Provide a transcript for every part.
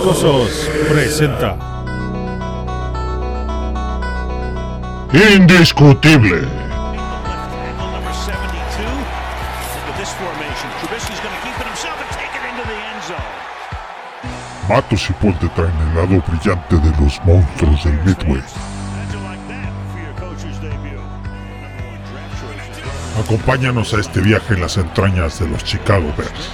Presenta Indiscutible. number 72 into this formation. Trubisky's going to keep it himself and take it into the end zone. Matos y Paul te traen el lado brillante de los monstruos del Midway. Acompáñanos a este viaje en las entrañas de los Chicago Bears.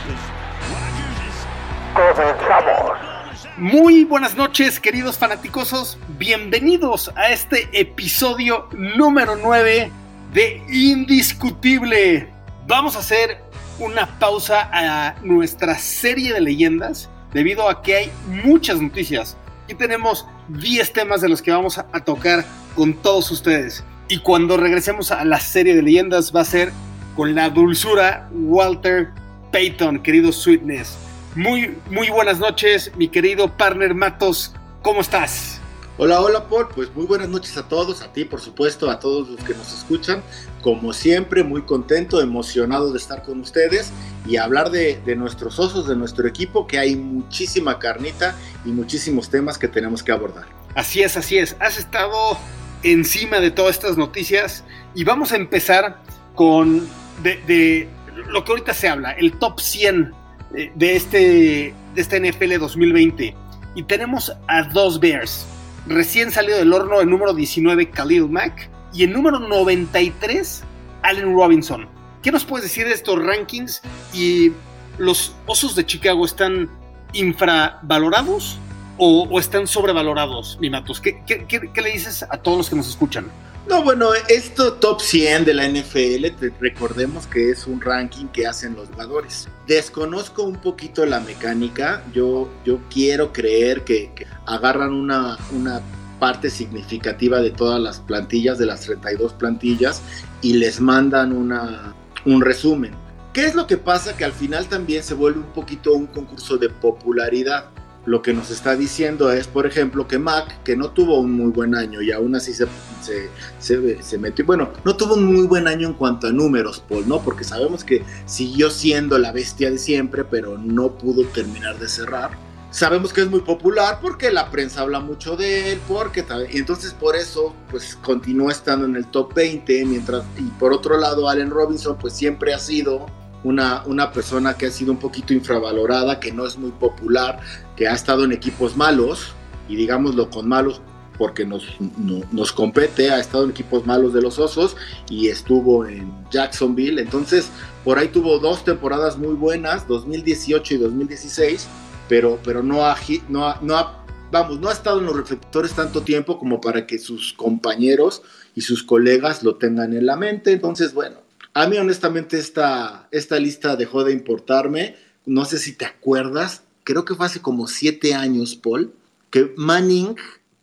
Muy buenas noches, queridos fanaticosos. Bienvenidos a este episodio número 9 de Indiscutible. Vamos a hacer una pausa a nuestra serie de leyendas debido a que hay muchas noticias. Aquí tenemos 10 temas de los que vamos a tocar con todos ustedes. Y cuando regresemos a la serie de leyendas va a ser con la dulzura Walter Payton, querido Sweetness. Muy, muy buenas noches, mi querido partner Matos. ¿Cómo estás? Hola, hola Paul, pues muy buenas noches a todos, a ti por supuesto, a todos los que nos escuchan. Como siempre, muy contento, emocionado de estar con ustedes y hablar de, de nuestros osos, de nuestro equipo, que hay muchísima carnita y muchísimos temas que tenemos que abordar. Así es, así es. Has estado encima de todas estas noticias y vamos a empezar con de, de lo que ahorita se habla, el top 100 eh, de este, de este NFL 2020. Y tenemos a dos Bears. Recién salido del horno el número 19, Khalil Mack. Y el número 93, Allen Robinson. ¿Qué nos puedes decir de estos rankings? ¿Y los Osos de Chicago están infravalorados o, están sobrevalorados, mi Matos? ¿Qué, qué, qué- qué le dices a todos los que nos escuchan? No, bueno, esto top 100 de la NFL, te- recordemos que es un ranking que hacen los jugadores. Desconozco un poquito la mecánica, yo, yo quiero creer que, que agarran una, una parte significativa de todas las plantillas, de las 32 plantillas, y les mandan una, un resumen. ¿Qué es lo que pasa? Que al final también se vuelve un poquito un concurso de popularidad. Lo que nos está diciendo es, por ejemplo, que Mac, que no tuvo un muy buen año y aún así se, metió, bueno, no tuvo un muy buen año en cuanto a números, Paul, ¿no? Porque sabemos que siguió siendo la bestia de siempre, pero no pudo terminar de cerrar. Sabemos que es muy popular porque la prensa habla mucho de él, porque entonces por eso pues continúa estando en el top 20, mientras y por otro lado Allen Robinson pues siempre ha sido una, una persona que ha sido un poquito infravalorada, que no es muy popular, que ha estado en equipos malos, y digámoslo con malos porque nos, no- nos compete, ha estado en equipos malos de los Osos y estuvo en Jacksonville, entonces por ahí tuvo dos temporadas muy buenas, 2018 y 2016, pero, pero no, ha, no, ha, no ha- vamos, no ha estado en los reflectores tanto tiempo como para que sus compañeros y sus colegas lo tengan en la mente, entonces bueno, a mí honestamente esta, esta lista dejó de importarme, no sé si te acuerdas, creo que fue hace como siete años, Paul, que Manning,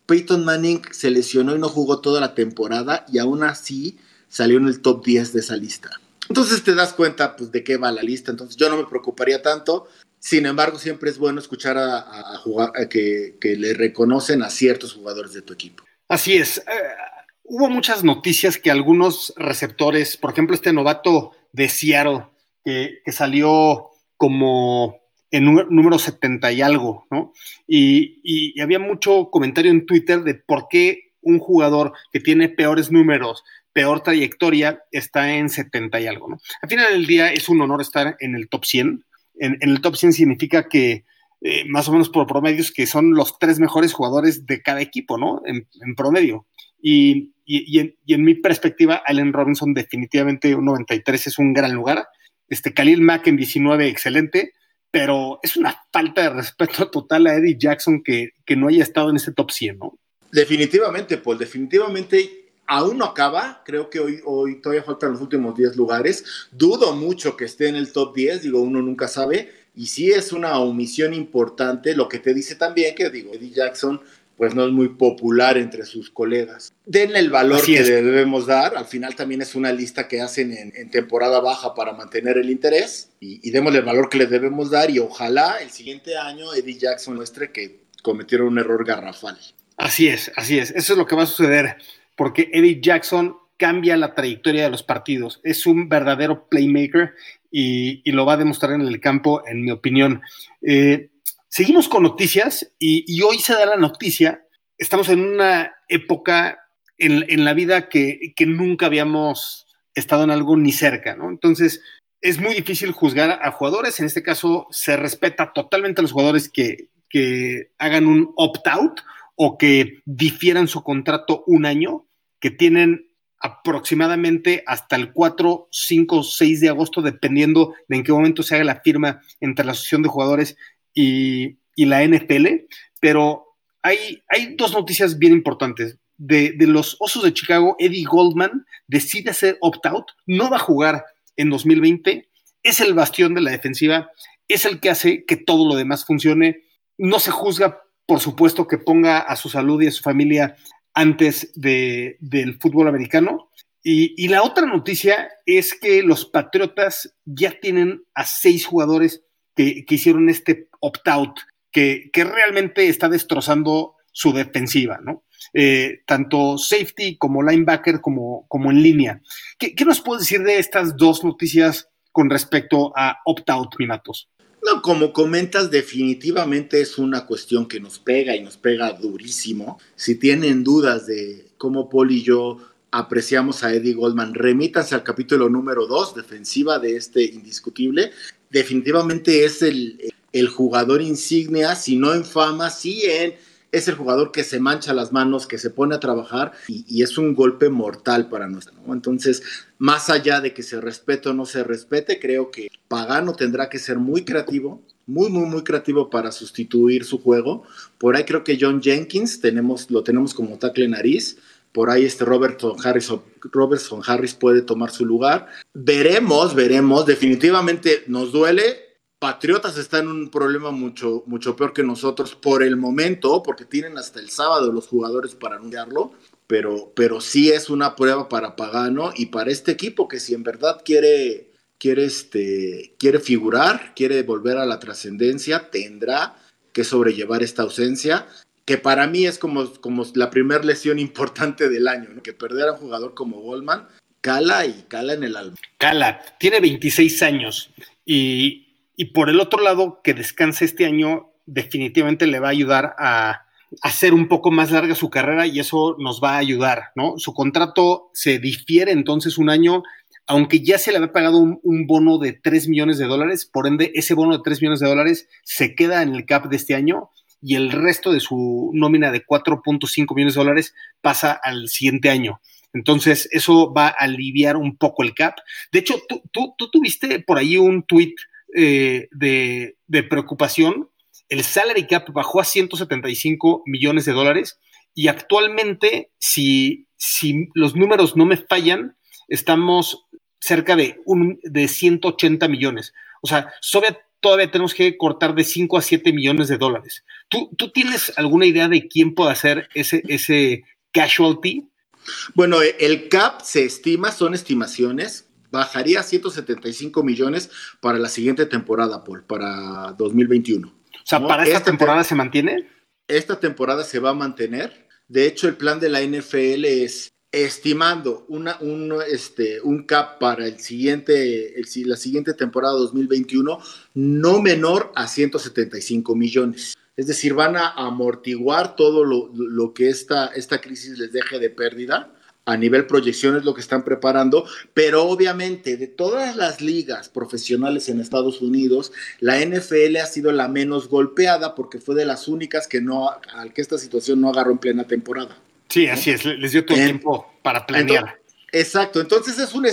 Peyton Manning se lesionó y no jugó toda la temporada y aún así salió en el top 10 de esa lista. Entonces te das cuenta pues, de qué va la lista, entonces yo no me preocuparía tanto. Sin embargo, siempre es bueno escuchar a, que, que le reconocen a ciertos jugadores de tu equipo. Así es. Hubo muchas noticias que algunos receptores, por ejemplo, este novato de Seattle, que, salió como en número, número 70 y algo, ¿no? Y, había mucho comentario en Twitter de por qué un jugador que tiene peores números, peor trayectoria, está en 70 y algo, ¿no? Al final del día es un honor estar en el top 100. En, el top 100 significa que eh, más o menos por promedios que son los tres mejores jugadores de cada equipo, ¿no? En promedio. Y, y- en, mi perspectiva, Allen Robinson definitivamente un 93 es un gran lugar. Este Khalil Mack en 19, excelente, pero es una falta de respeto total a Eddie Jackson que, que no haya estado en ese top 100, ¿no? Definitivamente, Paul, definitivamente aún no acaba. Creo que hoy, hoy todavía faltan los últimos 10 lugares. Dudo mucho que esté en el top 10, digo, uno nunca sabe. Y sí es una omisión importante, lo que te dice también que, digo, Eddie Jackson pues no es muy popular entre sus colegas. Denle el valor Así que es. le debemos dar. Al final también es una lista que hacen en, en temporada baja para mantener el interés. Y, y démosle el valor que le debemos dar. Y ojalá el siguiente año Eddie Jackson muestre que cometieron un error garrafal. Así es, así es. Eso es lo que va a suceder, porque Eddie Jackson cambia la trayectoria de los partidos. Es un verdadero playmaker y, y lo va a demostrar en el campo, en mi opinión. Eh, seguimos con noticias y, hoy se da la noticia. Estamos en una época en, la vida que, nunca habíamos estado en algo ni cerca, ¿no? Entonces, es muy difícil juzgar a jugadores. En este caso, se respeta totalmente a los jugadores que, que hagan un opt-out o que difieran su contrato un año, que tienen aproximadamente hasta el 4, 5, 6 de agosto, dependiendo de en qué momento se haga la firma entre la Asociación de Jugadores y, la NFL. Pero hay, hay, dos noticias bien importantes. De, de, los Osos de Chicago, Eddie Goldman decide hacer opt-out, no va a jugar en 2020, es el bastión de la defensiva, es el que hace que todo lo demás funcione. No se juzga, por supuesto, que ponga a su salud y a su familia antes de, del fútbol americano. Y, la otra noticia es que los Patriotas ya tienen a seis jugadores que, hicieron este opt-out, que, realmente está destrozando su defensiva, ¿no? Eh, tanto safety como linebacker como, como en línea. ¿Qué, ¿Qué, nos puedes decir de estas dos noticias con respecto a opt-out, Minatos? No, como comentas, definitivamente es una cuestión que nos pega y nos pega durísimo. Si tienen dudas de cómo Paul y yo apreciamos a Eddie Goldman, remítanse al capítulo número 2, defensiva de este indiscutible. Definitivamente es el, el jugador insignia, si no en fama, sí en es el jugador que se mancha las manos, que se pone a trabajar y, es un golpe mortal para nosotros. Entonces, más allá de que se respete o no se respete, creo que Pagano tendrá que ser muy creativo, muy, muy, muy creativo para sustituir su juego. Por ahí creo que John Jenkins tenemos, lo tenemos como tackle nariz. Por ahí este Robertson Harris, Robertson Harris puede tomar su lugar. Veremos, veremos. Definitivamente nos duele Patriotas está en un problema mucho, mucho peor que nosotros por el momento, porque tienen hasta el sábado los jugadores para anunciarlo, pero, pero sí es una prueba para Pagano y para este equipo que si en verdad quiere, quiere, este, quiere figurar, quiere volver a la trascendencia, tendrá que sobrellevar esta ausencia, que para mí es como, como la primera lesión importante del año, que perder a un jugador como Goldman cala y cala en el alma. Cala, tiene 26 años y y por el otro lado, que descanse este año definitivamente le va a ayudar a hacer un poco más larga su carrera y eso nos va a ayudar, ¿no? Su contrato se difiere entonces un año, aunque ya se le había pagado un, bono de 3 millones de dólares, por ende ese bono de 3 millones de dólares se queda en el cap de este año y el resto de su nómina de 4.5 millones de dólares pasa al siguiente año. Entonces, eso va a aliviar un poco el cap. De hecho, tú, tú, tú tuviste por ahí un tweet eh, de, preocupación, el salary cap bajó a 175 millones de dólares y actualmente, si, si los números no me fallan, estamos cerca de, un, de 180 millones. O sea, todavía, todavía tenemos que cortar de 5 a 7 millones de dólares. ¿Tú, ¿Tú, tienes alguna idea de quién puede hacer ese, ese casualty? Bueno, el cap se estima, son estimaciones, bajaría a 175 millones para la siguiente temporada, Paul, para 2021. O sea, ¿para esta, temporada se mantiene? Esta temporada se va a mantener. De hecho, el plan de la NFL es estimando una, un, este, un cap para el siguiente, el, la siguiente temporada 2021 no menor a 175 millones. Es decir, van a amortiguar todo lo, lo que esta, esta crisis les deje de pérdida a nivel proyecciones lo que están preparando, pero obviamente de todas las ligas profesionales en Estados Unidos, la NFL ha sido la menos golpeada porque fue de las únicas que no, al que esta situación no agarró en plena temporada. Sí, así es, les dio todo el tiempo para planear. exacto, entonces es un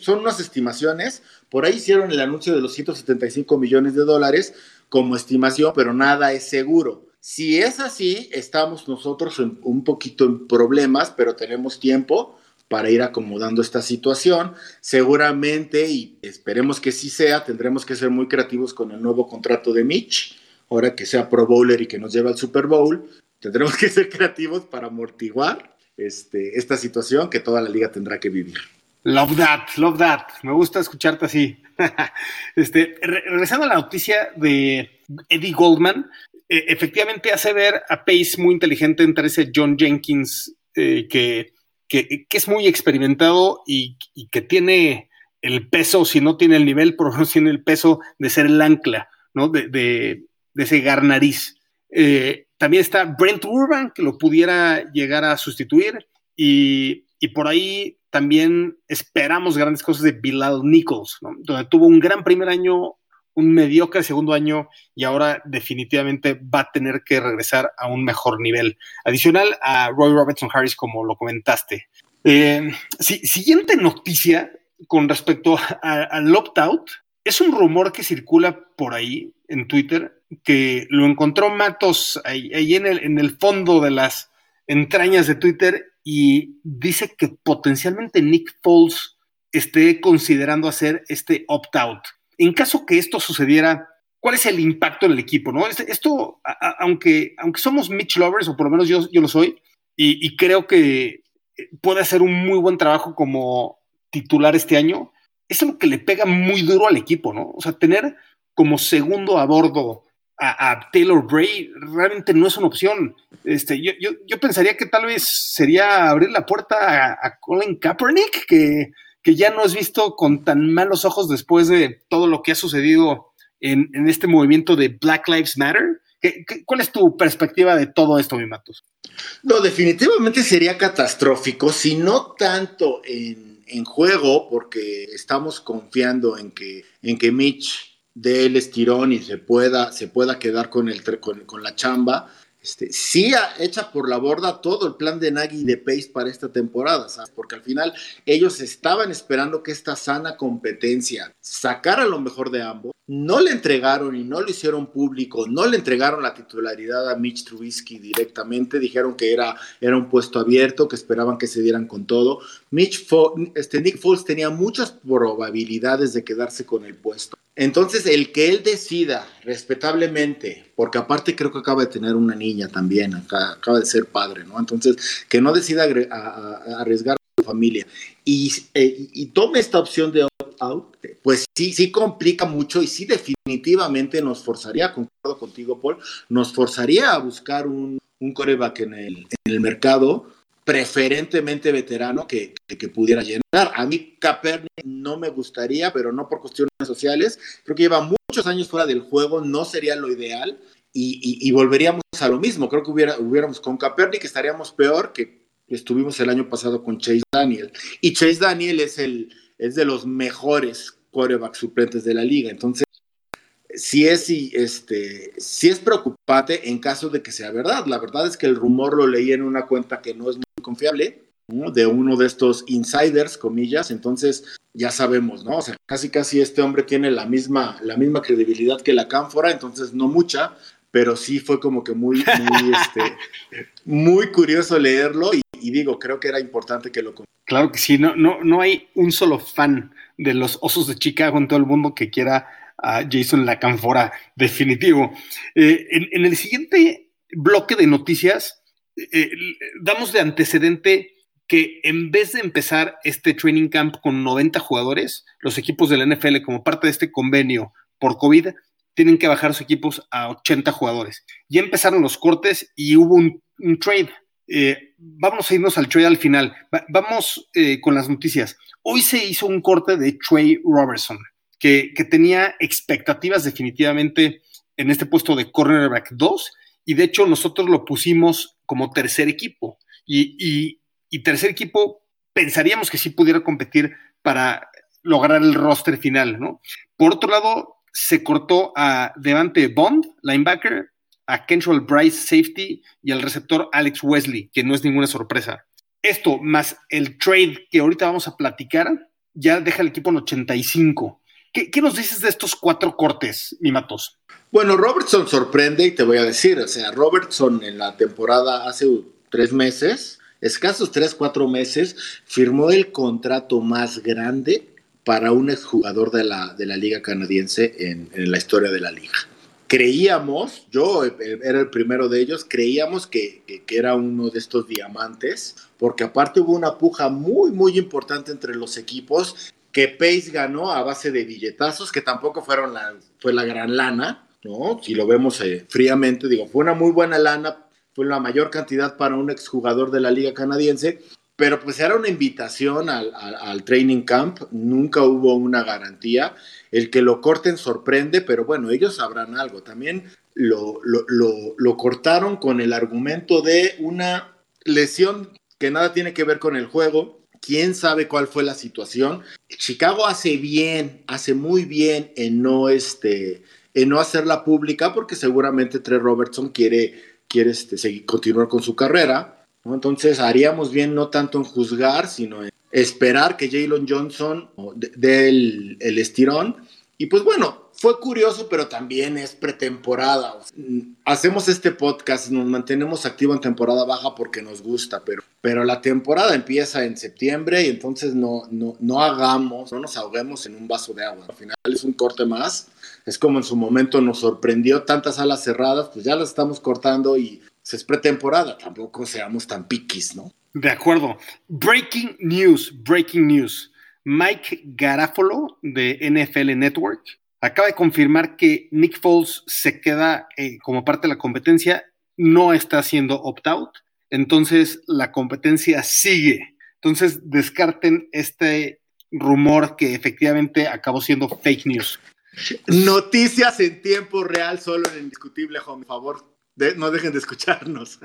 son unas estimaciones, por ahí hicieron el anuncio de los 175 millones de dólares como estimación, pero nada es seguro. Si es así, estamos nosotros un poquito en problemas, pero tenemos tiempo para ir acomodando esta situación. Seguramente, y esperemos que sí sea, tendremos que ser muy creativos con el nuevo contrato de Mitch, ahora que sea Pro Bowler y que nos lleve al Super Bowl. Tendremos que ser creativos para amortiguar este, esta situación que toda la liga tendrá que vivir. Love that, love that. Me gusta escucharte así. este, regresando a la noticia de Eddie Goldman, e, efectivamente hace ver a Pace muy inteligente entre ese John Jenkins eh, que, que, es muy experimentado y, que tiene el peso, si no tiene el nivel, por lo menos tiene el peso de ser el ancla, ¿no? De, de ese garnariz. Eh, también está Brent Urban, que lo pudiera llegar a sustituir. Y, por ahí también esperamos grandes cosas de Bilal Nichols, donde tuvo un gran primer año, un mediocre segundo año y ahora definitivamente va a tener que regresar a un mejor nivel. Adicional a Roy Robertson Harris, como lo comentaste. Eh, siguiente noticia con respecto al opt-out. Es un rumor que circula por ahí en Twitter que lo encontró Matos ahí, en, el, en el fondo de las entrañas de Twitter y dice que potencialmente Nick Foles esté considerando hacer este opt-out. En caso que esto sucediera, ¿cuál es el impacto en el equipo? ¿no? Este, esto, aunque, aunque somos Mitch lovers, o por lo menos yo, yo lo soy, y, creo que puede hacer un muy buen trabajo como titular este año, es algo que le pega muy duro al equipo, ¿no? O sea, tener como segundo a bordo a, Taylor Bray realmente no es una opción. Este, yo, yo, pensaría que tal vez sería abrir la puerta a, Colin Kaepernick, que, que, ya no es visto con tan malos ojos después de todo lo que ha sucedido en, en este movimiento de Black Lives Matter. ¿Qué, cuál es tu perspectiva de todo esto, mi Matos? No, definitivamente sería catastrófico, si no tanto en, en juego, porque estamos confiando en que, en que Mitch dé el estirón y se pueda, se pueda quedar con, el, con, con la chamba. Este, sí echa por la borda todo el plan de Nagy y de Pace para esta temporada, ¿sabes? Porque al final ellos estaban esperando que esta sana competencia sacara lo mejor de ambos. No le entregaron y no lo hicieron público, no le entregaron la titularidad a Mitch Trubisky directamente, dijeron que era, era un puesto abierto, que esperaban que se dieran con todo. Mitch este, Nick Foles tenía muchas probabilidades de quedarse con el puesto. Entonces, el que él decida respetablemente, porque aparte creo que acaba de tener una niña también, acaba de ser padre, ¿no? Entonces, que no decida arriesgar a su familia eh, y, tome esta opción de out pues sí, sí complica mucho y sí definitivamente nos forzaría, concuerdo contigo, Paul, nos forzaría a buscar un, un coreback en el mercado preferentemente veterano que, pudiera llenar. A mí Kaepernick no me gustaría, pero no por cuestiones sociales. Creo que lleva muchos años fuera del juego, no sería lo ideal y, volveríamos a lo mismo. Creo que hubiéramos con Kaepernick estaríamos peor que estuvimos el año pasado con Chase Daniel. Y Chase Daniel es, el, es de los mejores quarterback suplentes de la liga. Entonces, si es, este, si es preocupante en caso de que sea verdad. La verdad es que el rumor lo leí en una cuenta que no es confiable, de uno de estos insiders, comillas, entonces ya sabemos, ¿no? O sea, casi casi este hombre tiene la misma, la misma credibilidad que la cánfora, entonces no mucha, pero sí fue como que muy, muy, este, muy curioso leerlo y, digo, creo que era importante que lo Claro que sí, no, no, no hay un solo fan de los Osos de Chicago en todo el mundo que quiera a Jason la Canfora, definitivo. Eh, en, el siguiente bloque de noticias, eh, damos de antecedente que en vez de empezar este training camp con 90 jugadores, los equipos de la NFL, como parte de este convenio por COVID, tienen que bajar sus equipos a 80 jugadores. Ya empezaron los cortes y hubo un, trade. Eh, vamos a irnos al trade al final. vamos con las noticias. Hoy se hizo un corte de Trey Robertson que, tenía expectativas definitivamente en este puesto de cornerback 2 y de hecho nosotros lo pusimos como tercer equipo y, tercer equipo pensaríamos que sí pudiera competir para lograr el roster final, ¿no? Por otro lado, se cortó a Devante Bond, linebacker, a Kentrell Bryce, safety, y al receptor Alex Wesley, que no es ninguna sorpresa. Esto, más el trade que ahorita vamos a platicar, ya deja el equipo en 85. ¿Qué, nos dices de estos cuatro cortes, mi Matos? Bueno, Robertson sorprende y te voy a decir, o sea, Robertson en la temporada hace tres meses, escasos tres, cuatro meses, firmó el contrato más grande para un exjugador de la, de la liga canadiense en, la historia de la liga. Creíamos, yo era el primero de ellos, creíamos que, que, era uno de estos diamantes, porque aparte hubo una puja muy, muy importante entre los equipos que Pace ganó a base de billetazos, que tampoco fueron la, fue la gran lana, ¿no? Si lo vemos eh, fríamente, digo, fue una muy buena lana, fue la mayor cantidad para un exjugador de la liga canadiense, pero pues era una invitación al, al, training camp, nunca hubo una garantía. El que lo corten sorprende, pero bueno, ellos sabrán algo. También lo, lo, lo, cortaron con el argumento de una lesión que nada tiene que ver con el juego. Quién sabe cuál fue la situación. Chicago hace bien, hace muy bien en no, este, en no hacerla pública porque seguramente Trey Robertson quiere, quiere este, seguir, continuar con su carrera entonces haríamos bien no tanto en juzgar, sino en esperar que Jalen Johnson dé el, estirón. Y pues bueno, fue curioso, pero también es pretemporada. Hacemos este podcast, nos mantenemos activos en temporada baja porque nos gusta, pero, pero la temporada empieza en septiembre y entonces no, no, no hagamos, no nos ahoguemos en un vaso de agua. Al final es un corte más. Es como en su momento nos sorprendió tantas alas cerradas, pues ya las estamos cortando y es pretemporada, tampoco seamos tan piquis, ¿no? De acuerdo. Breaking news, breaking news. Mike Garafolo de NFL Network acaba de confirmar que Nick Foles se queda eh, como parte de la competencia, no está haciendo opt-out, entonces la competencia sigue. Entonces descarten este rumor que efectivamente acabó siendo fake news. Noticias en tiempo real, solo en Indiscutible Home, por favor, no dejen de escucharnos.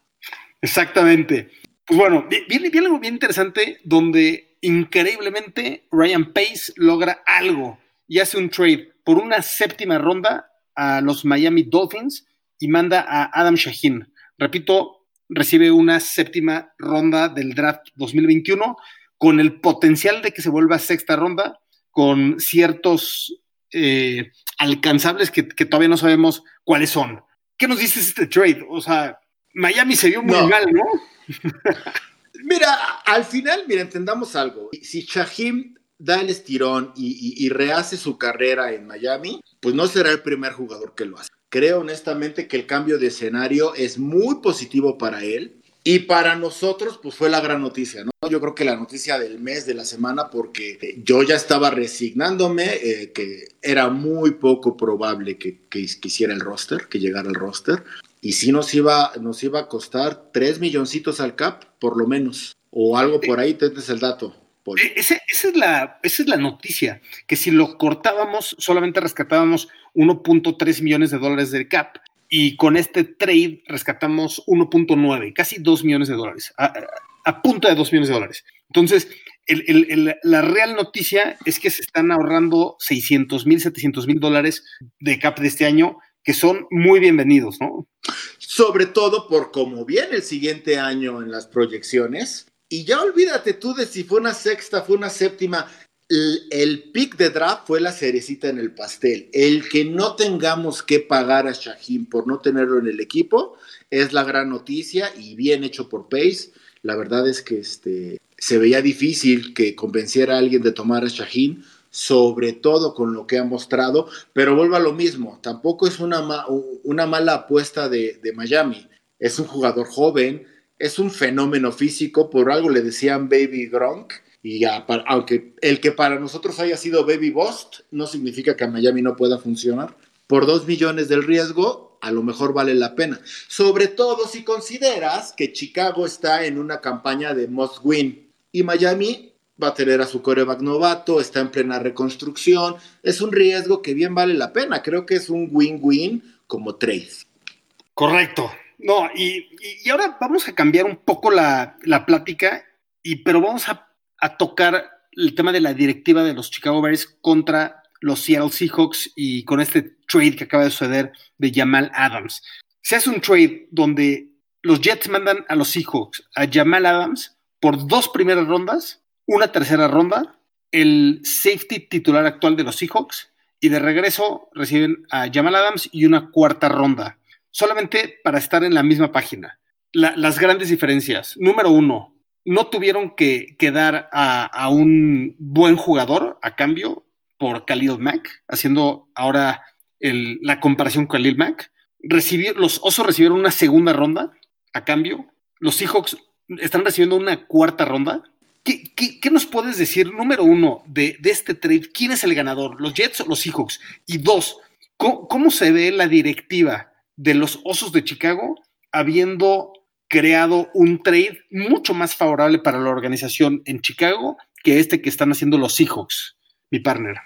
Exactamente. Pues bueno, viene, algo bien interesante donde increíblemente Ryan Pace logra algo y hace un trade por una séptima ronda a los Miami Dolphins y manda a Adam Shaheen. Repito, recibe una séptima ronda del draft 2021 con el potencial de que se vuelva sexta ronda, con ciertos eh, alcanzables que, todavía no sabemos cuáles son. ¿Qué nos dices este trade? O sea, Miami se vio muy mal, ¿no? mira, al final, mira, entendamos algo. Si Shahim da el estirón y, rehace su carrera en Miami, pues no será el primer jugador que lo hace. Creo honestamente que el cambio de escenario es muy positivo para él. Y para nosotros, pues fue la gran noticia, ¿no? Yo creo que la noticia del mes, de la semana, porque yo ya estaba resignándome, eh, que era muy poco probable que, que, hiciera el roster, que llegara el roster. Y sí nos iba, nos iba a costar tres milloncitos al cap, por lo menos. O algo por ahí, tienes el dato. E, esa, es la, esa es la noticia, que si lo cortábamos, solamente rescatábamos 1.3 millones de dólares del cap y con este trade rescatamos 1.9, casi 2 millones de dólares, a, punto de 2 millones de dólares. Entonces, la real noticia es que se están ahorrando 600 mil, 700 mil dólares de cap de este año, que son muy bienvenidos, ¿no? Sobre todo por cómo viene el siguiente año en las proyecciones. Y ya olvídate tú de si fue una sexta, fue una séptima el, pick de draft fue la cerecita en el pastel. El que no tengamos que pagar a Shaheen por no tenerlo en el equipo es la gran noticia y bien hecho por Pace. La verdad es que este, se veía difícil que convenciera a alguien de tomar a Shaheen, sobre todo con lo que ha mostrado, pero vuelva a lo mismo. Tampoco es una, una mala apuesta de, de Miami. Es un jugador joven, es un fenómeno físico, por algo le decían Baby Gronk y aunque el que para nosotros haya sido Baby Bust, no significa que a Miami no pueda funcionar. Por dos millones del riesgo, a lo mejor vale la pena. Sobre todo si consideras que Chicago está en una campaña de must win y Miami va a tener a su coreback novato, está en plena reconstrucción. Es un riesgo que bien vale la pena. Creo que es un win-win como trade. Correcto. No, y, ahora vamos a cambiar un poco la, la plática, y, pero vamos a a tocar el tema de la directiva de los Chicago Bears contra los Seattle Seahawks y con este trade que acaba de suceder de Jamal Adams. Se hace un trade donde los Jets mandan a los Seahawks a Jamal Adams por dos primeras rondas, una tercera ronda, el safety titular actual de los Seahawks y de regreso reciben a Jamal Adams y una cuarta ronda, solamente para estar en la misma página. las grandes diferencias. Número uno, no tuvieron que, dar a, un buen jugador a cambio por Khalil Mack, haciendo ahora la comparación con Khalil Mack. los Osos recibieron una segunda ronda a cambio. Los Seahawks están recibiendo una cuarta ronda. ¿Qué, nos puedes decir, número uno, de, este trade? ¿Quién es el ganador? ¿Los Jets o los Seahawks? Y dos, ¿cómo, ¿cómo, se ve la directiva de los Osos de Chicago habiendo creado un trade mucho más favorable para la organización en Chicago que este que están haciendo los Seahawks, mi partner.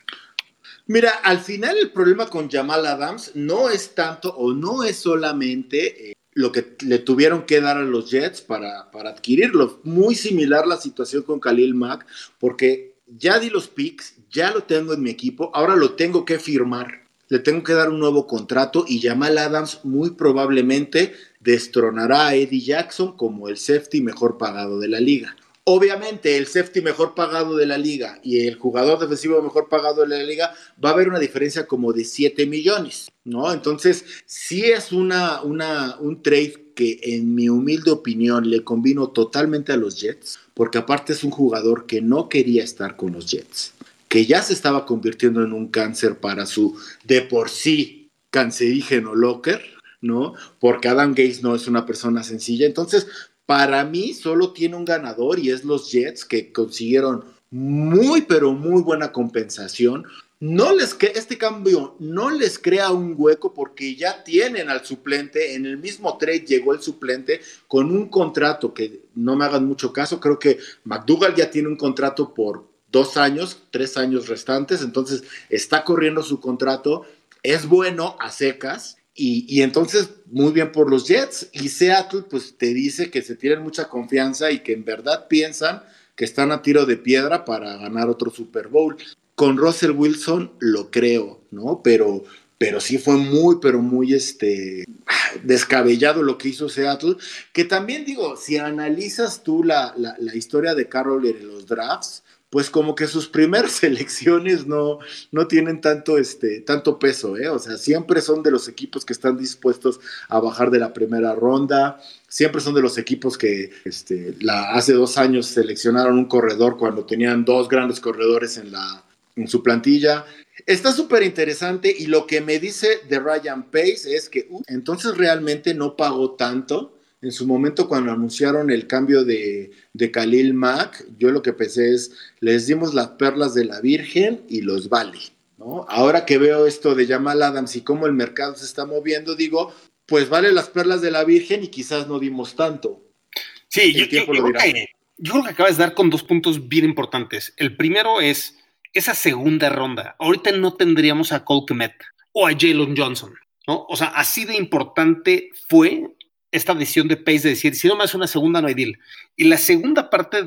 Mira, al final el problema con Jamal Adams no es tanto o no es solamente eh, lo que le tuvieron que dar a los Jets para, para adquirirlo. Muy similar la situación con Khalil Mack, porque ya di los picks, ya lo tengo en mi equipo, ahora lo tengo que firmar. Le tengo que dar un nuevo contrato y Jamal Adams muy probablemente destronará a Eddie Jackson como el safety mejor pagado de la liga. Obviamente, el safety mejor pagado de la liga y el jugador defensivo mejor pagado de la liga va a haber una diferencia como de 7 millones, ¿no? Entonces, sí es una, una, un trade que, en mi humilde opinión, le convino totalmente a los Jets, porque aparte es un jugador que no quería estar con los Jets, que ya se estaba convirtiendo en un cáncer para su de por sí cancerígeno locker, ¿no? Porque Adam Gates no es una persona sencilla. Entonces, para mí solo tiene un ganador y es los Jets que consiguieron muy pero muy buena compensación. No les este cambio no les crea un hueco porque ya tienen al suplente. En el mismo trade llegó el suplente con un contrato que no me hagan mucho caso. Creo que McDougall ya tiene un contrato por dos años, tres años restantes. Entonces está corriendo su contrato. Es bueno a secas y, entonces, muy bien por los Jets. Y Seattle, pues te dice que se tienen mucha confianza y que en verdad piensan que están a tiro de piedra para ganar otro Super Bowl. Con Russell Wilson lo creo, ¿no? Pero, pero sí fue muy, pero muy este, descabellado lo que hizo Seattle. Que también digo, si analizas tú la, la, la historia de Carroll en los drafts, pues como que sus primeras selecciones no, no tienen tanto, este, tanto peso, ¿eh? O sea, siempre son de los equipos que están dispuestos a bajar de la primera ronda, siempre son de los equipos que este, hace dos años seleccionaron un corredor cuando tenían dos grandes corredores en, la, en su plantilla. Está súper interesante y lo que me dice de Ryan Pace es que uh, entonces realmente no pagó tanto en su momento cuando anunciaron el cambio de, de Khalil Mack, yo lo que pensé es, les dimos las perlas de la Virgen y los vale. ¿no? Ahora que veo esto de Jamal Adams y cómo el mercado se está moviendo, digo, pues vale las perlas de la Virgen y quizás no dimos tanto. Sí, yo, yo, creo que, yo, creo que, acabas de dar con dos puntos bien importantes. El primero es esa segunda ronda. Ahorita no tendríamos a Cole Kmet o a Jalen Johnson. ¿no? O sea, así de importante fue esta decisión de Pace de decir, si no me hace una segunda, no hay deal. Y la segunda parte,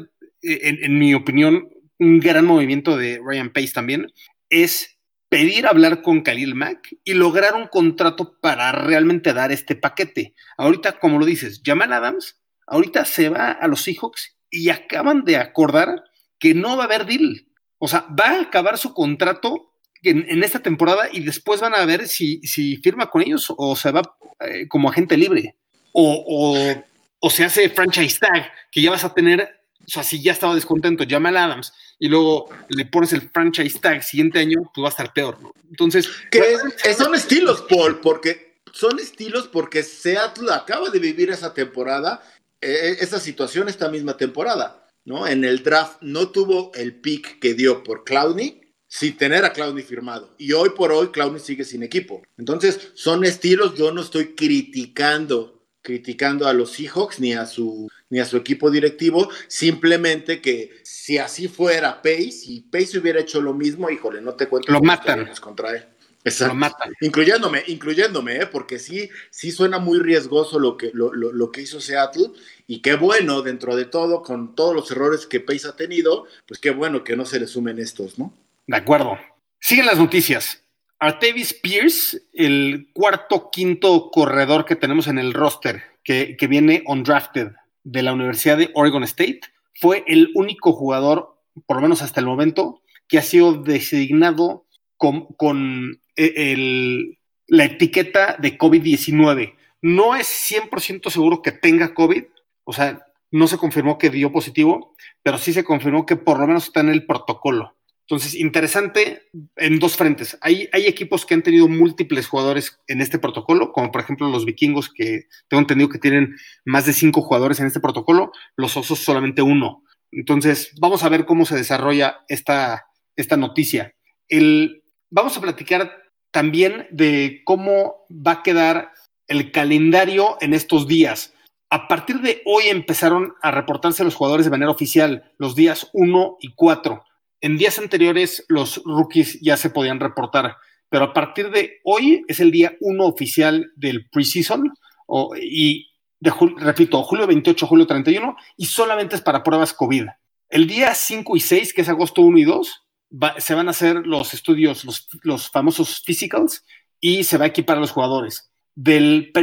eh, en, mi opinión, un gran movimiento de Ryan Pace también, es pedir hablar con Khalil Mack y lograr un contrato para realmente dar este paquete. Ahorita, como lo dices, Jamal Adams, ahorita se va a los Seahawks y acaban de acordar que no va a haber deal. O sea, va a acabar su contrato en, esta temporada y después van a ver si, si firma con ellos o se va eh, como agente libre o, o, se hace franchise tag, que ya vas a tener, o sea, si ya estaba descontento, llama a Adams y luego le pones el franchise tag siguiente año, pues va a estar peor, ¿no? Entonces. Que son estilos, Paul, porque son estilos porque Seattle acaba de vivir esa temporada, e, e, esa situación esta misma temporada, ¿no? En el draft no tuvo el pick que dio por Clowney, sin tener a Clowney firmado. Y hoy por hoy Clowney sigue sin equipo. Entonces, son estilos, yo no estoy criticando criticando a los Seahawks ni a su ni a su equipo directivo, simplemente que si así fuera Pace y Pace hubiera hecho lo mismo, híjole, no te cuento lo matan contra él. Lo matan. Incluyéndome, incluyéndome, ¿eh? porque sí, sí suena muy riesgoso lo que, lo, lo, que hizo Seattle, y qué bueno, dentro de todo, con todos los errores que Pace ha tenido, pues qué bueno que no se le sumen estos, ¿no? De acuerdo. Siguen las noticias. Artevis Pierce, el cuarto, quinto corredor que tenemos en el roster, que, viene undrafted de la Universidad de Oregon State, fue el único jugador, por lo menos hasta el momento, que ha sido designado con, eh, la etiqueta de COVID-19. No es 100% seguro que tenga COVID, o sea, no se confirmó que dio positivo, pero sí se confirmó que por lo menos está en el protocolo. Entonces, interesante en dos frentes. Hay, equipos que han tenido múltiples jugadores en este protocolo, como por ejemplo los vikingos, que tengo entendido que tienen más de cinco jugadores en este protocolo, los osos solamente uno. Entonces, vamos a ver cómo se desarrolla esta, esta noticia. El, vamos a platicar también de cómo va a quedar el calendario en estos días. A partir de hoy empezaron a reportarse los jugadores de manera oficial, los días 1 y 4. En días anteriores los rookies ya se podían reportar, pero a partir de hoy es el día 1 oficial del preseason y de, repito, julio 28, julio 31 y solamente es para pruebas COVID. El día 5 y 6, que es agosto 1 y 2, se van a hacer los estudios, los, famosos physicals y se va a equipar a los jugadores. Del,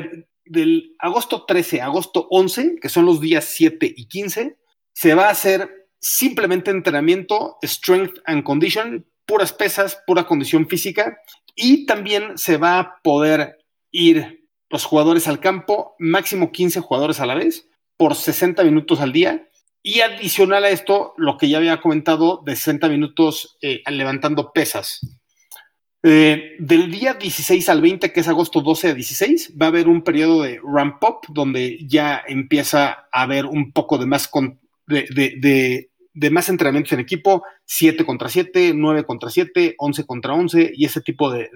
del agosto 13 a agosto 11, que son los días 7 y 15, se va a hacer simplemente entrenamiento, strength and condition, puras pesas, pura condición física, y también se va a poder ir los jugadores al campo, máximo 15 jugadores a la vez, por 60 minutos al día, y adicional a esto, lo que ya había comentado, de 60 minutos eh, levantando pesas. Eh, del día 16 al 20, que es agosto 12 a 16, va a haber un periodo de ramp up donde ya empieza a haber un poco de más, más entrenamientos en equipo, 7 contra 7, 9 contra 7, 11 contra 11 y ese tipo de,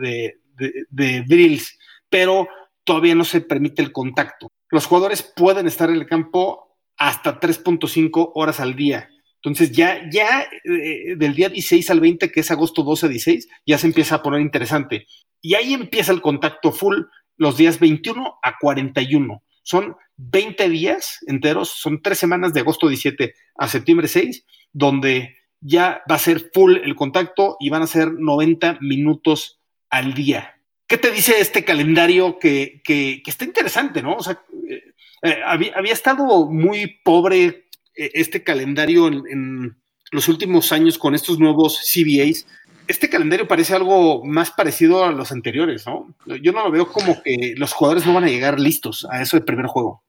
de, drills, pero todavía no se permite el contacto. Los jugadores pueden estar en el campo hasta 3.5 horas al día. Entonces ya, ya eh, del día 16 al 20, que es agosto 12 a 16, ya se empieza a poner interesante. Y ahí empieza el contacto full los días 21 a 41. Son 20 días enteros, son tres semanas de agosto 17 a septiembre 6, donde ya va a ser full el contacto y van a ser 90 minutos al día. ¿Qué te dice este calendario que, está interesante, no? O sea, eh, eh, había, estado muy pobre eh, este calendario en, en, los últimos años con estos nuevos CBAs este calendario parece algo más parecido a los anteriores, ¿no? Yo no lo veo como que los jugadores no van a llegar listos a eso del primer juego.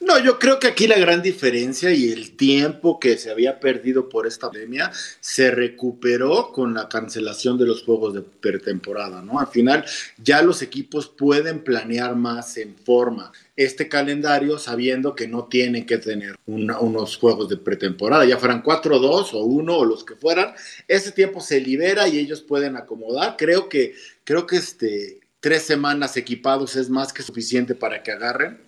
No, yo creo que aquí la gran diferencia y el tiempo que se había perdido por esta pandemia se recuperó con la cancelación de los juegos de pretemporada, ¿no? Al final ya los equipos pueden planear más en forma este calendario sabiendo que no tienen que tener unos juegos de pretemporada, ya fueran 4-2 o 1 o los que fueran, ese tiempo se libera y ellos pueden acomodar. Creo que, creo que este, tres semanas equipados es más que suficiente para que agarren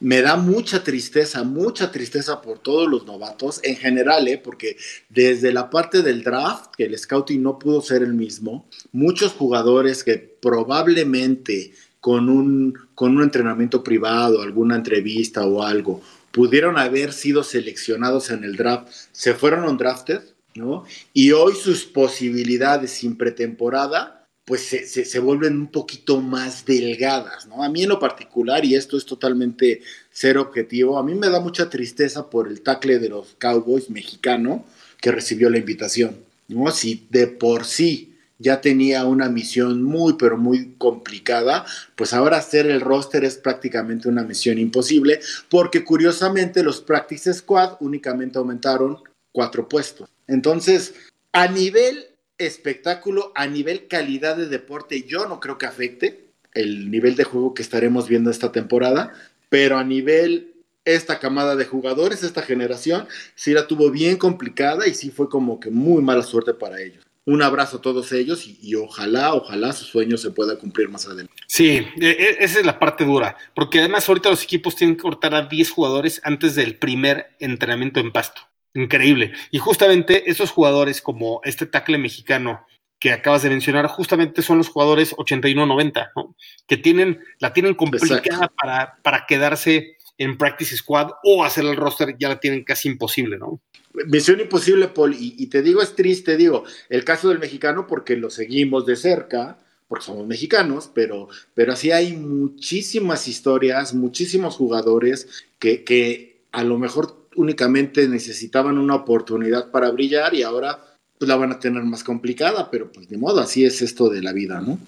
me da mucha tristeza, mucha tristeza por todos los novatos en general, ¿eh? porque desde la parte del draft, que el scouting no pudo ser el mismo, muchos jugadores que probablemente con un, con un entrenamiento privado, alguna entrevista o algo, pudieron haber sido seleccionados en el draft, se fueron undrafted, ¿no? Y hoy sus posibilidades sin pretemporada pues se, vuelven un poquito más delgadas, ¿no? A mí en lo particular, y esto es totalmente ser objetivo, a mí me da mucha tristeza por el tackle de los Cowboys mexicano que recibió la invitación, ¿no? Si de por sí ya tenía una misión muy, pero muy complicada, pues ahora hacer el roster es prácticamente una misión imposible, porque curiosamente los Practice Squad únicamente aumentaron cuatro puestos. Entonces, a nivel espectáculo a nivel calidad de deporte, yo no creo que afecte el nivel de juego que estaremos viendo esta temporada, pero a nivel esta camada de jugadores, esta generación, sí la tuvo bien complicada y sí fue como que muy mala suerte para ellos. Un abrazo a todos ellos y, ojalá, ojalá su sueño se pueda cumplir más adelante. Sí, e, e, esa es la parte dura, porque además ahorita los equipos tienen que cortar a 10 jugadores antes del primer entrenamiento en pasto. Increíble. Y justamente esos jugadores como este tackle mexicano que acabas de mencionar, justamente son los jugadores 81-90, ¿no? que tienen, la tienen complicada para, para, quedarse en practice squad o hacer el roster, ya la tienen casi imposible, ¿no? Misión imposible, Paul, y, te digo, es triste, digo, el caso del mexicano porque lo seguimos de cerca, porque somos mexicanos, pero, pero así hay muchísimas historias, muchísimos jugadores que, que a lo mejor únicamente necesitaban una oportunidad para brillar y ahora pues la van a tener más complicada, pero pues de modo, así es esto de la vida, ¿no?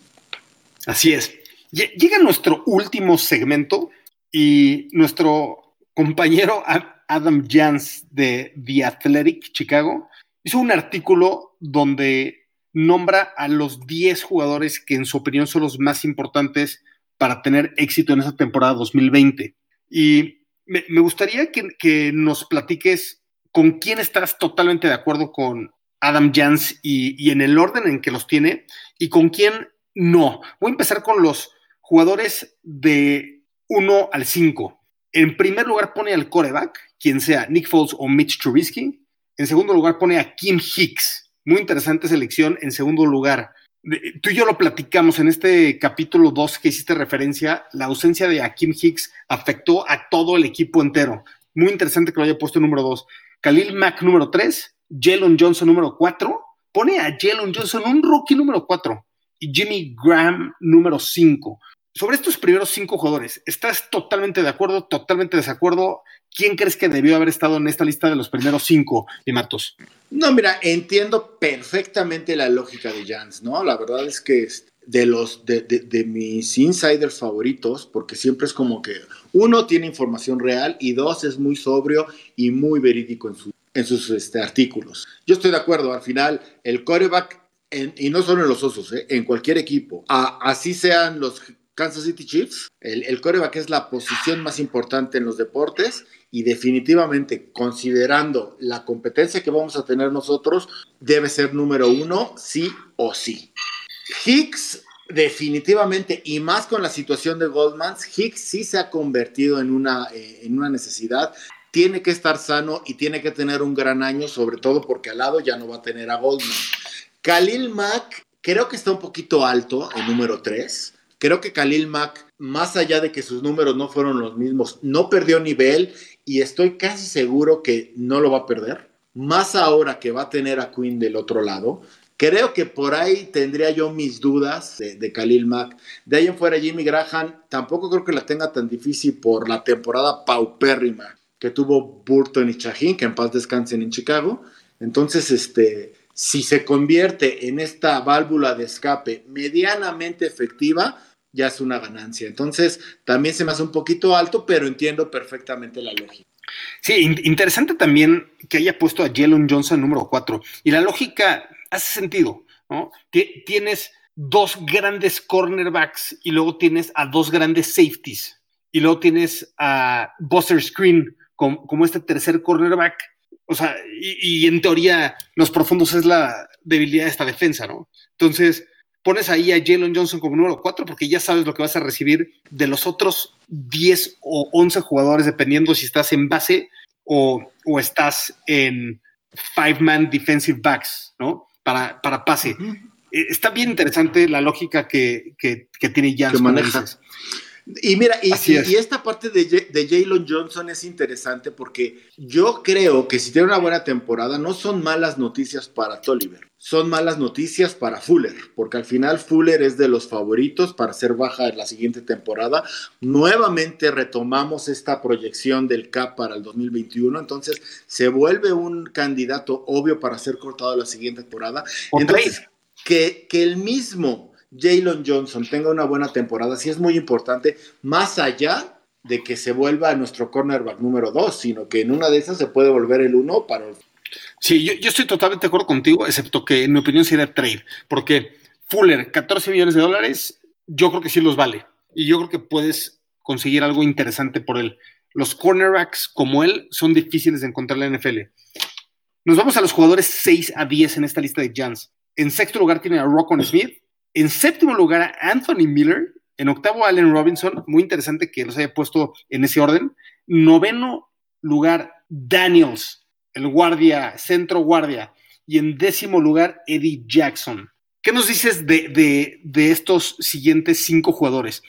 Así es. Llega nuestro último segmento y nuestro compañero Adam Jans de The Athletic Chicago hizo un artículo donde nombra a los 10 jugadores que en su opinión son los más importantes para tener éxito en esa temporada 2020. Y me, gustaría que, nos platiques con quién estás totalmente de acuerdo con Adam Jans y, en el orden en que los tiene y con quién no. Voy a empezar con los jugadores de 1 al 5. En primer lugar pone al coreback, quien sea Nick Foles o Mitch Trubisky. En segundo lugar pone a Kim Hicks. Muy interesante selección. En segundo lugar, tú y yo lo platicamos en este capítulo 2 que hiciste referencia, la ausencia de Kim Hicks afectó a todo el equipo entero. Muy interesante que lo haya puesto número 2. Khalil Mack número 3, Jalen Johnson número 4, pone a Jalen Johnson un rookie número 4 y Jimmy Graham número 5 sobre estos primeros cinco jugadores, ¿estás totalmente de acuerdo, totalmente de desacuerdo? ¿Quién crees que debió haber estado en esta lista de los primeros cinco, Matos? No, mira, entiendo perfectamente la lógica de Jans, ¿no? La verdad es que de los de, de, mis insiders favoritos, porque siempre es como que uno tiene información real y dos es muy sobrio y muy verídico en, en sus este, artículos. Yo estoy de acuerdo, al final el coreback, y no solo en los osos, ¿eh? en cualquier equipo, así sean los Kansas City Chiefs. El, el coreback es la posición más importante en los deportes y definitivamente considerando la competencia que vamos a tener nosotros, debe ser número uno, sí o sí. Hicks definitivamente, y más con la situación de Goldman, Hicks sí se ha convertido en una, eh, en una necesidad. Tiene que estar sano y tiene que tener un gran año, sobre todo porque al lado ya no va a tener a Goldman. Khalil Mack creo que está un poquito alto, el número 3. Creo que Khalil Mack, más allá de que sus números no fueron los mismos, no perdió nivel y estoy casi seguro que no lo va a perder. Más ahora que va a tener a Quinn del otro lado. Creo que por ahí tendría yo mis dudas de, Khalil Mack. De ahí en fuera, Jimmy Graham tampoco creo que la tenga tan difícil por la temporada paupérrima que tuvo Burton y Chahin, que en paz descansen en Chicago. Entonces, este, si se convierte en esta válvula de escape medianamente efectiva, ya es una ganancia. Entonces, también se me hace un poquito alto, pero entiendo perfectamente la lógica. Sí, interesante también que haya puesto a Jalen Johnson número 4. Y la lógica hace sentido, ¿no? Tienes dos grandes cornerbacks y luego tienes a dos grandes safeties. Y luego tienes a Buster Screen como, como este tercer cornerback. O sea, y, y, en teoría, los profundos es la debilidad de esta defensa, ¿no? Entonces, pones ahí a Jalen Johnson como número 4 porque ya sabes lo que vas a recibir de los otros 10 o 11 jugadores, dependiendo si estás en base o, estás en five-man defensive backs, ¿no? Para, para pase. Eh, está bien interesante la lógica que, que, que tiene Jans. Y mira, y, esta parte de, de Jalen Johnson es interesante porque yo creo que si tiene una buena temporada, no son malas noticias para Tolliver, son malas noticias para Fuller, porque al final Fuller es de los favoritos para ser baja en la siguiente temporada. Nuevamente retomamos esta proyección del CAP para el 2021, entonces se vuelve un candidato obvio para ser cortado la siguiente temporada. Entonces, que, que el mismo Jalen Johnson tenga una buena temporada, sí es muy importante, más allá de que se vuelva nuestro cornerback número dos, sino que en una de esas se puede volver el uno para... Sí, yo, estoy totalmente de acuerdo contigo, excepto que en mi opinión sería trade, porque Fuller, 14 millones de dólares, yo creo que sí los vale. Y yo creo que puedes conseguir algo interesante por él. Los cornerbacks como él son difíciles de encontrar en la NFL. Nos vamos a los jugadores 6 a 10 en esta lista de Jans. En sexto lugar tiene a Rockon Smith, en séptimo lugar, Anthony Miller. En octavo, Allen Robinson. Muy interesante que los haya puesto en ese orden. Noveno lugar, Daniels, el guardia, centro guardia. Y en décimo lugar, Eddie Jackson. ¿Qué nos dices de, de estos siguientes cinco jugadores?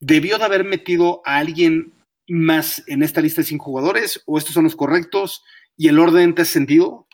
¿Debió de haber metido a alguien más en esta lista de cinco jugadores? ¿O estos son los correctos? ¿Y el orden te hace sentido?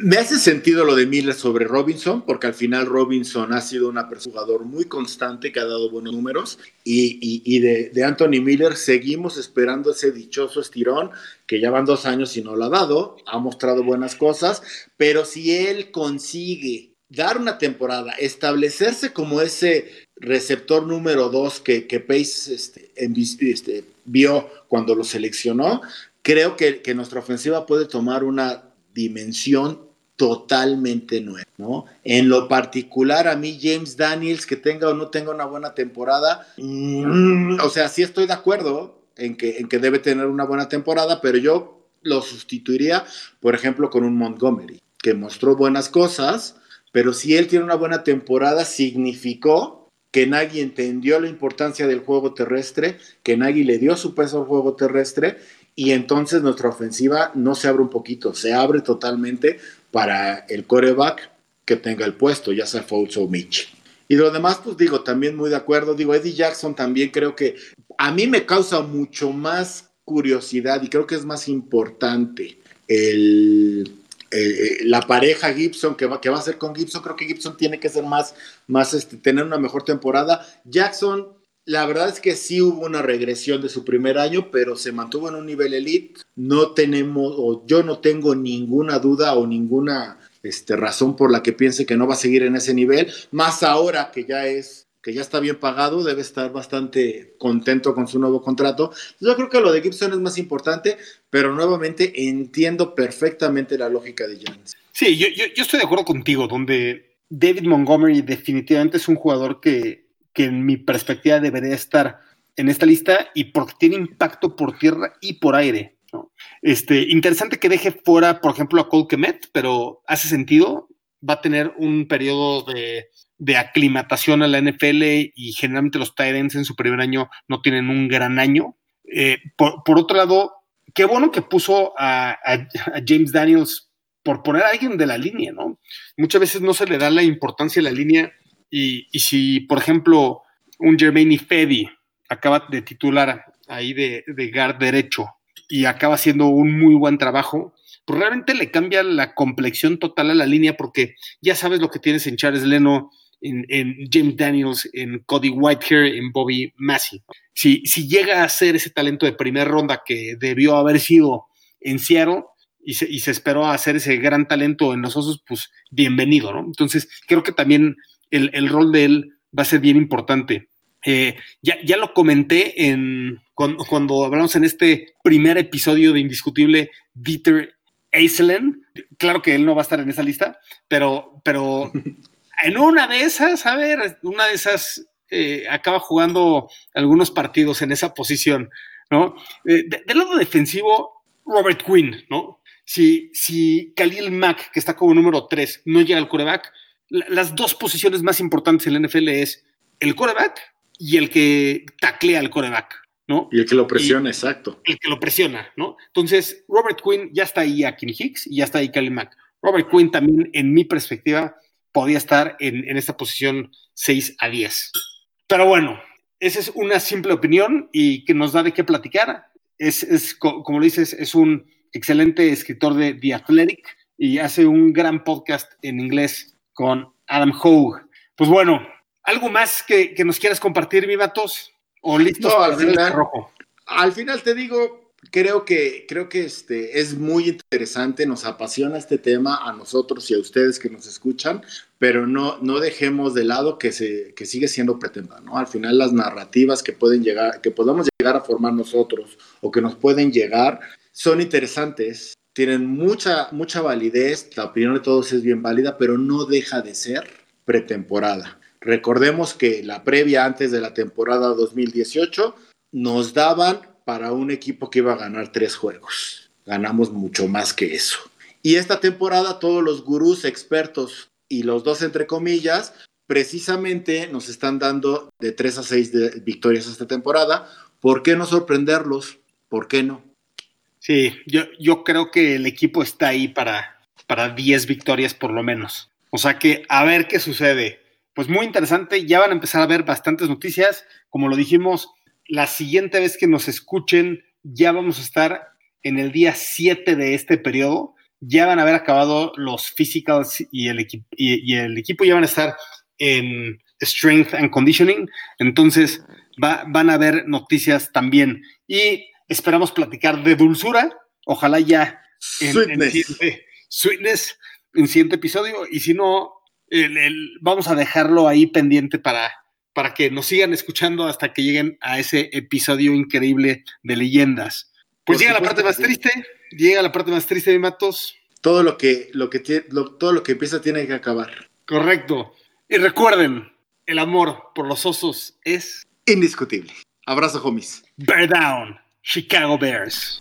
Me hace sentido lo de Miller sobre Robinson, porque al final Robinson ha sido un jugador muy constante que ha dado buenos números. Y, de, Anthony Miller seguimos esperando ese dichoso estirón que ya van dos años y no lo ha dado. Ha mostrado buenas cosas, pero si él consigue dar una temporada, establecerse como ese receptor número dos que, que Pace este, este, vio cuando lo seleccionó, creo que, que nuestra ofensiva puede tomar una dimensión totalmente nueva, ¿no? En lo particular, a mí James Daniels, que tenga o no tenga una buena temporada, mm, o sea, sí estoy de acuerdo en que, en que debe tener una buena temporada, pero yo lo sustituiría, por ejemplo, con un Montgomery, que mostró buenas cosas, pero si él tiene una buena temporada, significó que Nagy entendió la importancia del juego terrestre, que Nagy le dio su peso al juego terrestre y entonces nuestra ofensiva no se abre un poquito, se abre totalmente para el coreback que tenga el puesto, ya sea Foles o Mitch. Y lo demás, pues digo, también muy de acuerdo. Digo, Eddie Jackson también creo que a mí me causa mucho más curiosidad y creo que es más importante el, eh, la pareja Gibson que va, que va a ser con Gibson. Creo que Gibson tiene que ser más, más este, tener una mejor temporada. Jackson, la verdad es que sí hubo una regresión de su primer año, pero se mantuvo en un nivel elite. No tenemos, o yo no tengo ninguna duda o ninguna este, razón por la que piense que no va a seguir en ese nivel, más ahora que ya es que ya está bien pagado, debe estar bastante contento con su nuevo contrato. Yo creo que lo de Gibson es más importante, pero nuevamente entiendo perfectamente la lógica de James. Sí, yo, estoy de acuerdo contigo, donde David Montgomery definitivamente es un jugador que, que en mi perspectiva debería estar en esta lista y porque tiene impacto por tierra y por aire. Este, interesante que deje fuera, por ejemplo, a Cole Kemet, pero hace sentido. Va a tener un periodo de, aclimatación a la NFL y generalmente los Tyrants en su primer año no tienen un gran año. Eh, por, otro lado, qué bueno que puso a, James Daniels por poner a alguien de la línea, ¿no? Muchas veces no se le da la importancia a la línea y, si, por ejemplo, un Jermaine Fedi acaba de titular ahí de, de guard derecho y acaba haciendo un muy buen trabajo, pues realmente le cambia la complexión total a la línea porque ya sabes lo que tienes en Charles Leno, en, James Daniels, en Cody Whitehair, en Bobby Massey. Si, si llega a ser ese talento de primera ronda que debió haber sido en Seattle y se, y se esperó a hacer ese gran talento en los Osos, pues bienvenido, ¿no? Entonces creo que también el, el rol de él va a ser bien importante. Eh, ya, ya, lo comenté en, cuando, hablamos en este primer episodio de Indiscutible, Dieter Eiselen. Claro que él no va a estar en esa lista, pero, pero en una de esas, a ver, una de esas eh, acaba jugando algunos partidos en esa posición, ¿no? Eh, del lado defensivo, Robert Quinn, ¿no? Si, si Khalil Mack, que está como número 3, no llega al coreback, las dos posiciones más importantes en la NFL es el coreback y el que taclea al coreback, ¿no? Y el que lo presiona, exacto. El que lo presiona, ¿no? Entonces, Robert Quinn ya está ahí a Kim Hicks y ya está ahí Kelly Mack. Robert Quinn también, en mi perspectiva, podía estar en, esta posición 6 a 10. Pero bueno, esa es una simple opinión y que nos da de qué platicar. Es, es como lo dices, es un excelente escritor de The Athletic y hace un gran podcast en inglés con Adam Hogue. Pues bueno, ¿Algo más que, nos quieras compartir, mi vatos? ¿O listos no, al final, rojo? Al final te digo, creo que, creo que este, es muy interesante, nos apasiona este tema a nosotros y a ustedes que nos escuchan, pero no, no dejemos de lado que, se, que sigue siendo pretenda, ¿no? Al final las narrativas que pueden llegar, que podamos llegar a formar nosotros o que nos pueden llegar, son interesantes, tienen mucha, mucha validez, la opinión de todos es bien válida, pero no deja de ser pretemporada. Recordemos que la previa antes de la temporada 2018 nos daban para un equipo que iba a ganar tres juegos. Ganamos mucho más que eso. Y esta temporada todos los gurús expertos y los dos entre comillas precisamente nos están dando de tres a seis victorias esta temporada. ¿Por qué no sorprenderlos? ¿Por qué no? Sí, yo, yo creo que el equipo está ahí para, para 10 victorias por lo menos. O sea que a ver qué sucede pues muy interesante. Ya van a empezar a ver bastantes noticias. Como lo dijimos, la siguiente vez que nos escuchen, ya vamos a estar en el día 7 de este periodo. Ya van a haber acabado los physicals y el, y, el equipo ya van a estar en strength and conditioning. Entonces van a haber noticias también. Y esperamos platicar de dulzura. Ojalá ya en, sweetness. En, sweetness en siguiente episodio. Y si no, vamos a dejarlo ahí pendiente para, para que nos sigan escuchando hasta que lleguen a ese episodio increíble de leyendas. Pues llega la parte más triste, llega la parte más triste de Matos. Todo lo que, lo que todo lo que empieza tiene que acabar. Correcto. Y recuerden, el amor por los osos es indiscutible. Abrazo, homies. Bear down, Chicago Bears.